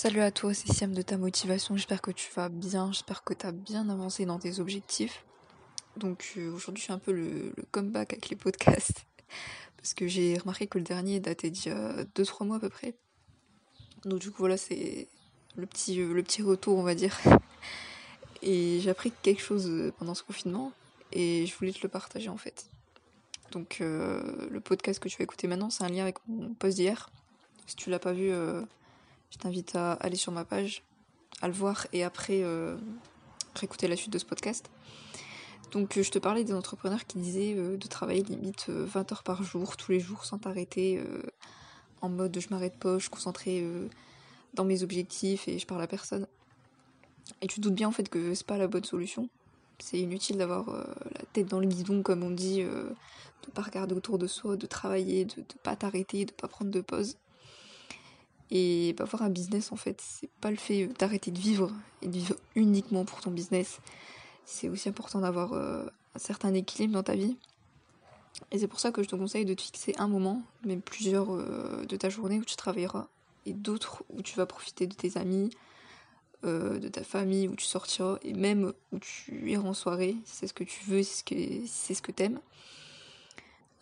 Salut à toi, c'est Siam de ta motivation. J'espère que tu vas bien, j'espère que tu as bien avancé dans tes objectifs. Donc euh, aujourd'hui, je suis un peu le, comeback avec les podcasts. Parce que j'ai remarqué que le dernier datait d'il y a 2-3 mois à peu près. Donc du coup, voilà, c'est le petit, euh, le petit retour, on va dire. Et j'ai appris quelque chose pendant ce confinement et je voulais te le partager en fait. Donc euh, le podcast que tu vas écouter maintenant, c'est un lien avec mon post d'hier. Si tu l'as pas vu, je t'invite à aller sur ma page, à le voir et après euh, réécouter la suite de ce podcast. Donc euh, je te parlais des entrepreneurs qui disaient euh, de travailler limite 20 heures par jour, tous les jours sans t'arrêter, en mode je m'arrête pas, je suis concentrée dans mes objectifs et je parle à personne. Et tu te doutes bien en fait que c'est pas la bonne solution. C'est inutile d'avoir la tête dans le guidon comme on dit, de pas regarder autour de soi, de travailler, de, de pas t'arrêter, de pas prendre de pause. Et avoir un business en fait, c'est pas le fait d'arrêter de vivre et de vivre uniquement pour ton business. C'est aussi important d'avoir euh, un certain équilibre dans ta vie. Et c'est pour ça que je te conseille de te fixer un moment, même plusieurs euh, de ta journée où tu travailleras, et d'autres où tu vas profiter de tes amis, euh, de ta famille, où tu sortiras, et même où tu iras en soirée, si c'est ce que tu veux, si c'est ce que, si t'aimes.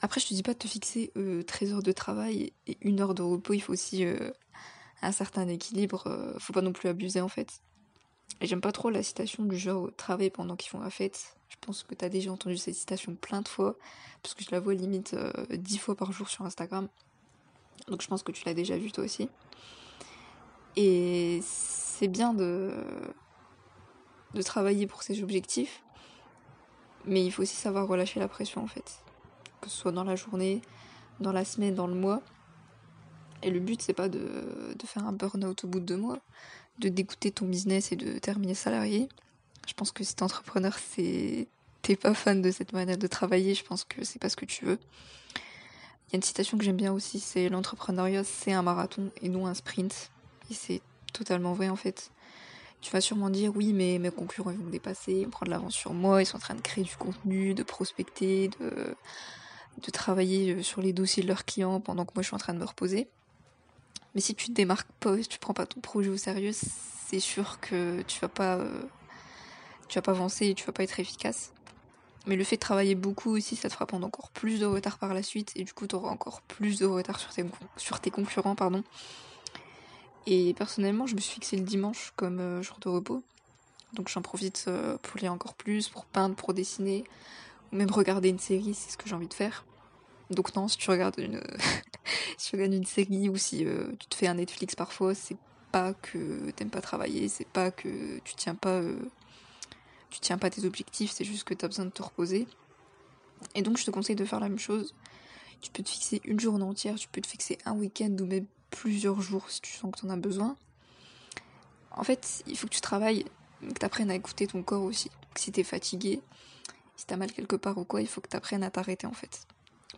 Après, je te dis pas de te fixer 13 heures de travail et une heure de repos, il faut aussi un certain équilibre, euh, faut pas non plus abuser en fait. Et j'aime pas trop la citation du genre travailler pendant qu'ils font la fête. Je pense que t'as déjà entendu cette citation plein de fois, parce que je la vois limite euh, dix fois par jour sur Instagram. Donc je pense que tu l'as déjà vu toi aussi. Et c'est bien de, de travailler pour ses objectifs, mais il faut aussi savoir relâcher la pression en fait. Que ce soit dans la journée, dans la semaine, dans le mois. Et le but, c'est pas de, faire un burn-out au bout de deux mois, de dégoûter ton business et de terminer salarié. Je pense que si t'es entrepreneur, t'es pas fan de cette manière de travailler, je pense que c'est pas ce que tu veux. Il y a une citation que j'aime bien aussi, c'est l'entrepreneuriat, c'est un marathon et non un sprint. Et c'est totalement vrai en fait. Tu vas sûrement dire oui, mais mes concurrents vont me dépasser, ils vont prendre l'avance sur moi, ils sont en train de créer du contenu, de prospecter, de, de travailler sur les dossiers de leurs clients pendant que moi je suis en train de me reposer. Mais si tu te démarques pas, si tu prends pas ton projet au sérieux, c'est sûr que tu vas pas, euh, tu vas pas avancer et tu vas pas être efficace. Mais le fait de travailler beaucoup aussi, ça te fera prendre encore plus de retard par la suite et du coup, tu auras encore plus de retard sur tes, concurrents, pardon. Et personnellement, je me suis fixé le dimanche comme euh, jour de repos. Donc j'en profite euh, pour lire encore plus, pour peindre, pour dessiner, ou même regarder une série, c'est ce que j'ai envie de faire. Donc non, si tu regardes une, si tu regardes une série ou si euh, tu te fais un Netflix parfois, c'est pas que t'aimes pas travailler, c'est pas que tu tiens pas, euh, tu tiens pas tes objectifs, c'est juste que t'as besoin de te reposer. Et donc je te conseille de faire la même chose. Tu peux te fixer une journée entière, tu peux te fixer un week-end ou même plusieurs jours si tu sens que t'en as besoin. En fait, il faut que tu travailles, que t'apprennes à écouter ton corps aussi. si t'es fatigué, si t'as mal quelque part ou quoi, il faut que t'apprennes à t'arrêter en fait.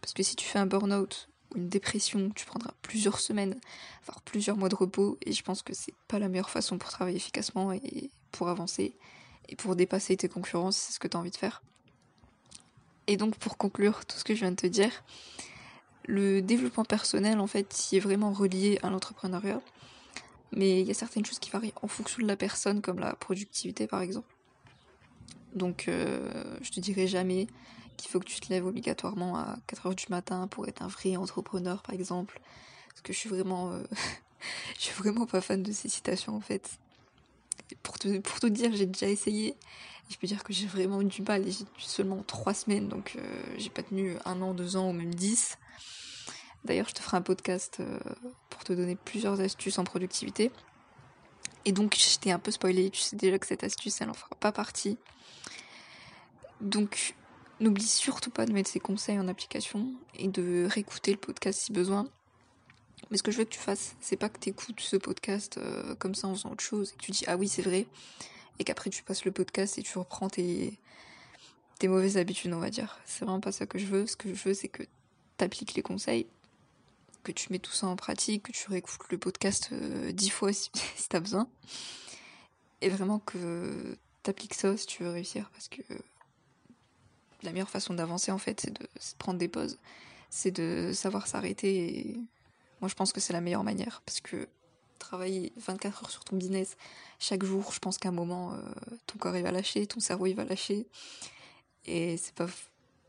Parce que si tu fais un burn-out ou une dépression, tu prendras plusieurs semaines, voire plusieurs mois de repos, et je pense que c'est pas la meilleure façon pour travailler efficacement et pour avancer et pour dépasser tes concurrents si c'est ce que tu as envie de faire. Et donc pour conclure tout ce que je viens de te dire, le développement personnel en fait, il est vraiment relié à l'entrepreneuriat, mais il y a certaines choses qui varient en fonction de la personne, comme la productivité par exemple. Donc euh, je te dirai jamais qu'il faut que tu te lèves obligatoirement à 4 heures du matin pour être un vrai entrepreneur, par exemple. Parce que je suis vraiment, euh, je suis vraiment pas fan de ces citations, en fait. pour te, pour dire, j'ai déjà essayé. Je peux dire que j'ai vraiment eu du mal. Et j'ai seulement 3 semaines, donc euh, j'ai pas tenu un an, deux ans ou même 10. D'ailleurs, je te ferai un podcast euh, pour te donner plusieurs astuces en productivité. Et donc, j'étais un peu spoilée. Tu sais déjà que cette astuce, elle en fera pas partie. Donc, N'oublie surtout pas de mettre ces conseils en application et de réécouter le podcast si besoin. Mais ce que je veux que tu fasses, c'est pas que tu écoutes ce podcast euh, comme ça en faisant autre chose et que tu dis ah oui c'est vrai et qu'après tu passes le podcast et tu reprends tes, mauvaises habitudes on va dire. C'est vraiment pas ça que je veux. Ce que je veux c'est que tu appliques les conseils, que tu mets tout ça en pratique, que tu réécoutes le podcast euh, dix fois si, si t'as besoin. Et vraiment que tu appliques ça si tu veux réussir parce que la meilleure façon d'avancer en fait, c'est de, prendre des pauses, c'est de savoir s'arrêter. Moi, je pense que c'est la meilleure manière parce que travailler 24 heures sur ton business chaque jour, je pense qu'à un moment, euh, ton corps il va lâcher, ton cerveau il va lâcher. Et c'est pas,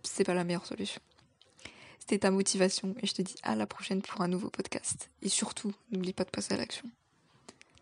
c'est pas la meilleure solution. C'était ta motivation et je te dis à la prochaine pour un nouveau podcast. Et surtout, n'oublie pas de passer à l'action.